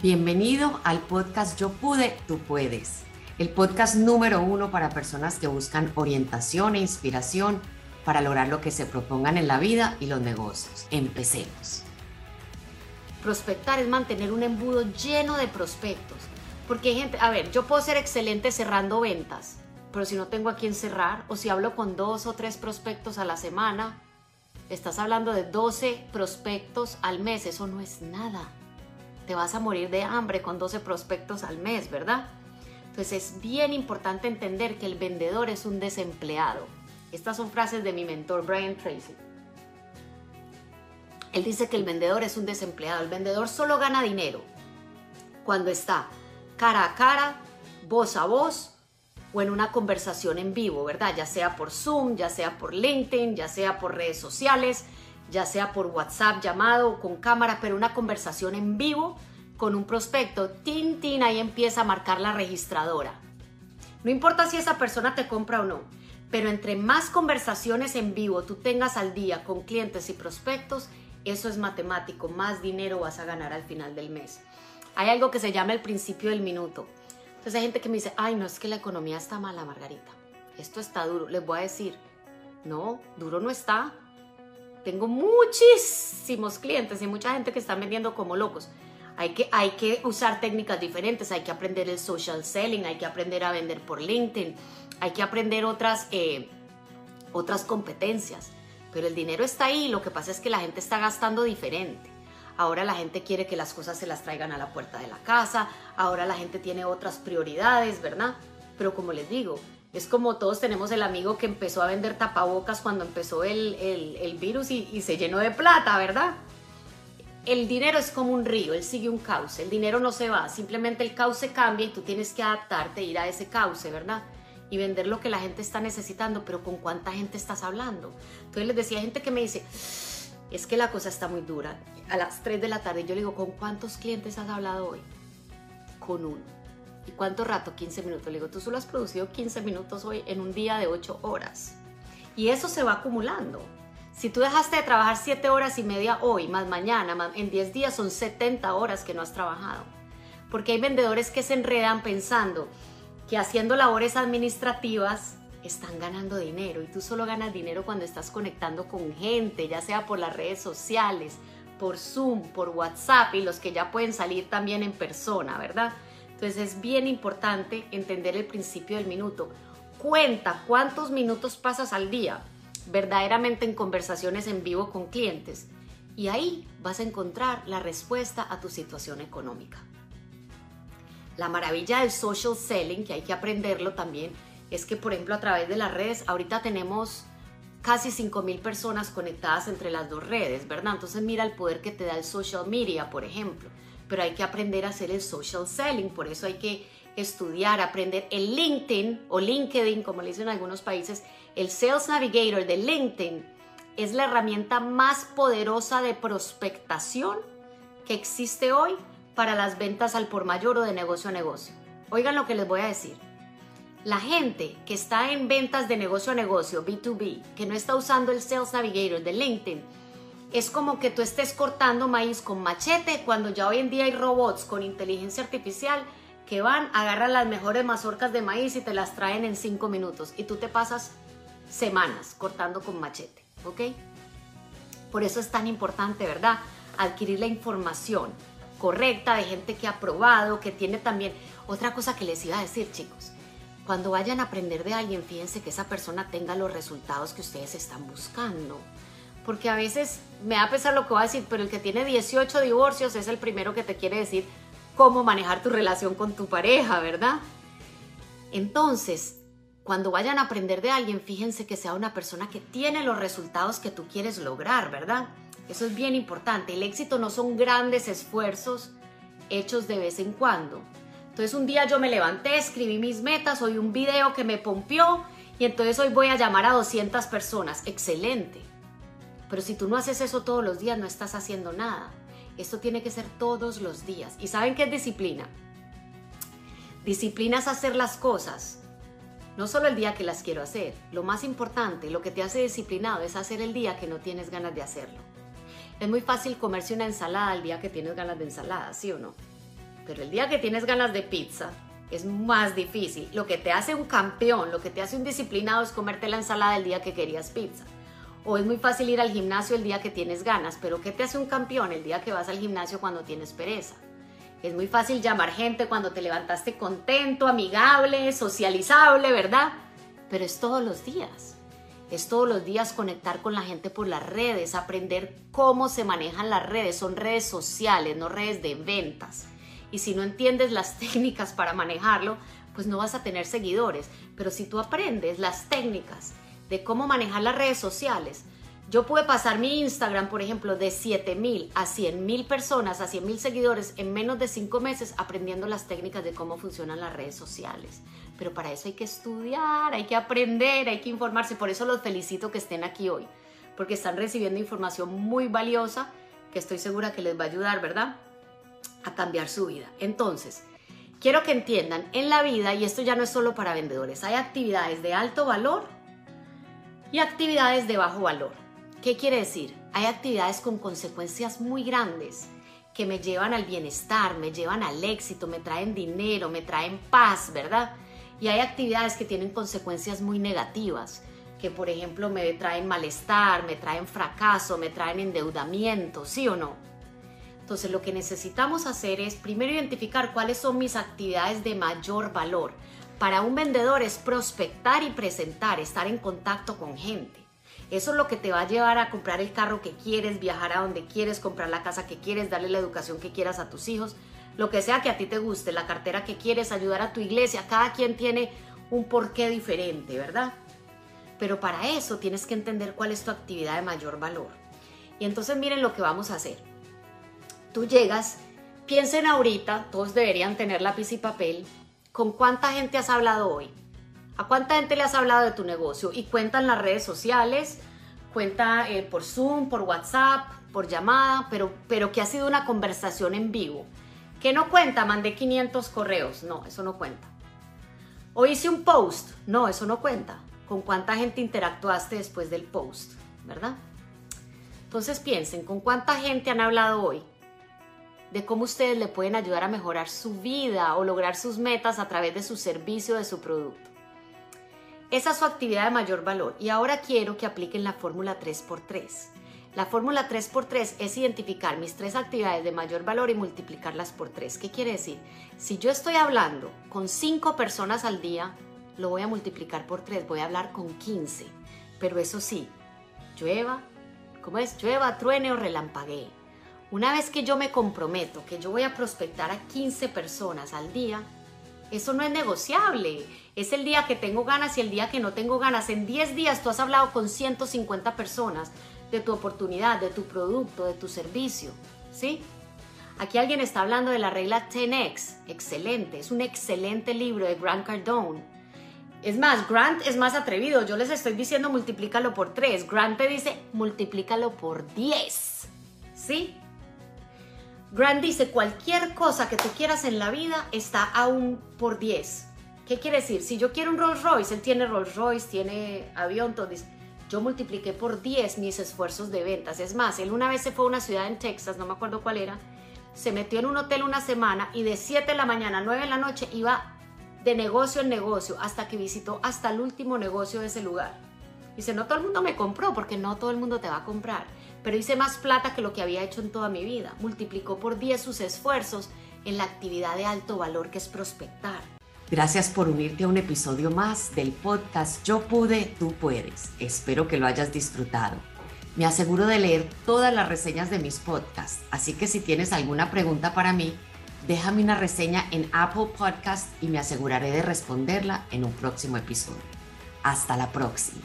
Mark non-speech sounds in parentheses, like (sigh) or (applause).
Bienvenido al podcast Yo Pude, Tú Puedes, el podcast número uno para personas que buscan orientación e inspiración para lograr lo que se propongan en la vida y los negocios. Empecemos. Prospectar es mantener un embudo lleno de prospectos. Porque hay gente, a ver, yo puedo ser excelente cerrando ventas, pero si no tengo a quién cerrar, o si hablo con dos o tres prospectos a la semana, estás hablando de 12 prospectos al mes, eso no es nada te vas a morir de hambre con 12 prospectos al mes, ¿verdad? Entonces es bien importante entender que el vendedor es un desempleado. Estas son frases de mi mentor Brian Tracy. Él dice que el vendedor es un desempleado. El vendedor solo gana dinero cuando está cara a cara, voz a voz o en una conversación en vivo, ¿verdad? Ya sea por Zoom, ya sea por LinkedIn, ya sea por redes sociales, ya sea por WhatsApp, llamado o con cámara, pero una conversación en vivo con un prospecto, tin, tin, ahí empieza a marcar la registradora. No importa si esa persona te compra o no, pero entre más conversaciones en vivo tú tengas al día con clientes y prospectos, eso es matemático, más dinero vas a ganar al final del mes. Hay algo que se llama el principio del minuto. Entonces hay gente que me dice, ay, no es que la economía está mala, Margarita. Esto está duro. Les voy a decir, no, duro no está. Tengo muchísimos clientes y mucha gente que están vendiendo como locos. Hay que, hay que usar técnicas diferentes, hay que aprender el social selling, hay que aprender a vender por LinkedIn, hay que aprender otras, eh, otras competencias. Pero el dinero está ahí, lo que pasa es que la gente está gastando diferente. Ahora la gente quiere que las cosas se las traigan a la puerta de la casa, ahora la gente tiene otras prioridades, ¿verdad? Pero como les digo, es como todos tenemos el amigo que empezó a vender tapabocas cuando empezó el, virus y, se llenó de plata, ¿verdad? El dinero es como un río, él sigue un cauce, el dinero no se va, simplemente el cauce cambia y tú tienes que adaptarte, ir a ese cauce, ¿verdad? Y vender lo que la gente está necesitando, pero ¿con cuánta gente estás hablando? Entonces les decía, gente que me dice, es que la cosa está muy dura. A las 3 de la tarde yo le digo, ¿con cuántos clientes has hablado hoy? Con uno ¿Y cuánto rato? 15 minutos. Le digo, tú solo has producido 15 minutos hoy en un día de 8 horas. Y eso se va acumulando. Si tú dejaste de trabajar 7 horas y media hoy, más mañana, en 10 días son 70 horas que no has trabajado. Porque hay vendedores que se enredan pensando que haciendo labores administrativas están ganando dinero y tú solo ganas dinero cuando estás conectando con gente, ya sea por las redes sociales, por Zoom, por WhatsApp y los que ya pueden salir también en persona, ¿verdad? Entonces es bien importante entender el principio del minuto. Cuenta cuántos minutos pasas al día verdaderamente en conversaciones en vivo con clientes y ahí vas a encontrar la respuesta a tu situación económica. La maravilla del social selling, que hay que aprenderlo también, es que por ejemplo a través de las redes ahorita tenemos casi 5.000 personas conectadas entre las dos redes, ¿verdad? Entonces mira el poder que te da el social media, por ejemplo pero hay que aprender a hacer el social selling, por eso hay que estudiar, aprender el LinkedIn o LinkedIn, como le dicen en algunos países, el Sales Navigator de LinkedIn es la herramienta más poderosa de prospectación que existe hoy para las ventas al por mayor o de negocio a negocio. Oigan lo que les voy a decir. La gente que está en ventas de negocio a negocio, B2B, que no está usando el Sales Navigator de LinkedIn, es como que tú estés cortando maíz con machete cuando ya hoy en día hay robots con inteligencia artificial que van, agarran las mejores mazorcas de maíz y te las traen en cinco minutos y tú te pasas semanas cortando con machete, ¿ok? Por eso es tan importante, ¿verdad? Adquirir la información correcta de gente que ha probado, que tiene también... Otra cosa que les iba a decir, chicos, cuando vayan a aprender de alguien, fíjense que esa persona tenga los resultados que ustedes están buscando porque a veces me da pesar lo que voy a decir, pero el que tiene 18 divorcios es el primero que te quiere decir cómo manejar tu relación con tu pareja, ¿verdad? Entonces, cuando vayan a aprender de alguien, fíjense que sea una persona que tiene los resultados que tú quieres lograr, ¿verdad? Eso es bien importante. El éxito no son grandes esfuerzos hechos de vez en cuando. Entonces un día yo me levanté, escribí mis metas, hoy un video que me pompió y entonces hoy voy a llamar a 200 personas. Excelente. Pero si tú no haces eso todos los días, no estás haciendo nada. Esto tiene que ser todos los días. ¿Y saben qué es disciplina? Disciplina es hacer las cosas, no solo el día que las quiero hacer. Lo más importante, lo que te hace disciplinado es hacer el día que no tienes ganas de hacerlo. Es muy fácil comerse una ensalada el día que tienes ganas de ensalada, ¿sí o no? Pero el día que tienes ganas de pizza, es más difícil. Lo que te hace un campeón, lo que te hace un disciplinado es comerte la ensalada el día que querías pizza. O es muy fácil ir al gimnasio el día que tienes ganas, pero ¿qué te hace un campeón el día que vas al gimnasio cuando tienes pereza? Es muy fácil llamar gente cuando te levantaste contento, amigable, socializable, ¿verdad? Pero es todos los días. Es todos los días conectar con la gente por las redes, aprender cómo se manejan las redes. Son redes sociales, no redes de ventas. Y si no entiendes las (laughs) técnicas para manejarlo, pues no vas a tener seguidores. Pero si tú aprendes las técnicas de cómo manejar las redes sociales, yo pude pasar mi Instagram, por ejemplo, de 7 mil a 100 mil personas, a 100 mil seguidores en menos de 5 meses aprendiendo las técnicas de cómo funcionan las redes sociales. Pero para eso hay que estudiar, hay que aprender, hay que informarse. Por eso los felicito que estén aquí hoy, porque están recibiendo información muy valiosa que estoy segura que les va a ayudar, ¿verdad? A cambiar su vida. Entonces, quiero que entiendan, en la vida, y esto ya no es solo para vendedores, hay actividades de alto valor y actividades de bajo valor. ¿Qué quiere decir? Hay actividades con consecuencias muy grandes que me llevan al bienestar, me llevan al éxito, me traen dinero, me traen paz, ¿verdad? Y hay actividades que tienen consecuencias muy negativas, que por ejemplo me traen malestar, me traen fracaso, me traen endeudamiento, ¿sí o no? Entonces lo que necesitamos hacer es primero identificar cuáles son mis actividades de mayor valor. Para un vendedor es prospectar y presentar, estar en contacto con gente. Eso es lo que te va a llevar a comprar el carro que quieres, viajar a donde quieres, comprar la casa que quieres, darle la educación que quieras a tus hijos, lo que sea que a ti te guste, la cartera que quieres, ayudar a tu iglesia. Cada quien tiene un porqué diferente, ¿verdad? Pero para eso tienes que entender cuál es tu actividad de mayor valor. Y entonces miren lo que vamos a hacer. Tú llegas, piensen ahorita, todos deberían tener lápiz y papel, ¿con cuánta gente has hablado hoy? ¿A cuánta gente le has hablado de tu negocio? Y cuenta en las redes sociales, cuenta eh, por Zoom, por WhatsApp, por llamada, pero, pero que ha sido una conversación en vivo. ¿Qué no cuenta? Mandé 500 correos. No, eso no cuenta. O hice un post. No, eso no cuenta. ¿Con cuánta gente interactuaste después del post? ¿Verdad? Entonces piensen, ¿con cuánta gente han hablado hoy? De cómo ustedes le pueden ayudar a mejorar su vida o lograr sus metas a través de su servicio o de su producto. Esa es su actividad de mayor valor. Y ahora quiero que apliquen la fórmula 3x3. La fórmula 3x3 es identificar mis tres actividades de mayor valor y multiplicarlas por 3. ¿Qué quiere decir? Si yo estoy hablando con 5 personas al día, lo voy a multiplicar por 3, voy a hablar con 15. Pero eso sí, llueva, ¿cómo es? Llueva, truene o relampaguee. Una vez que yo me comprometo que yo voy a prospectar a 15 personas al día, eso no es negociable. Es el día que tengo ganas y el día que no tengo ganas. En 10 días tú has hablado con 150 personas de tu oportunidad, de tu producto, de tu servicio. ¿Sí? Aquí alguien está hablando de la regla 10X. Excelente. Es un excelente libro de Grant Cardone. Es más, Grant es más atrevido. Yo les estoy diciendo multiplícalo por 3. Grant te dice multiplícalo por 10. ¿Sí? Grant dice, cualquier cosa que tú quieras en la vida está aún por 10. ¿Qué quiere decir? Si yo quiero un Rolls Royce, él tiene Rolls Royce, tiene avión, entonces yo multipliqué por 10 mis esfuerzos de ventas. Es más, él una vez se fue a una ciudad en Texas, no me acuerdo cuál era, se metió en un hotel una semana y de 7 de la mañana a 9 de la noche iba de negocio en negocio hasta que visitó hasta el último negocio de ese lugar. Dice, no todo el mundo me compró porque no todo el mundo te va a comprar pero hice más plata que lo que había hecho en toda mi vida. Multiplicó por 10 sus esfuerzos en la actividad de alto valor que es prospectar. Gracias por unirte a un episodio más del podcast Yo pude, tú puedes. Espero que lo hayas disfrutado. Me aseguro de leer todas las reseñas de mis podcasts, así que si tienes alguna pregunta para mí, déjame una reseña en Apple Podcast y me aseguraré de responderla en un próximo episodio. Hasta la próxima.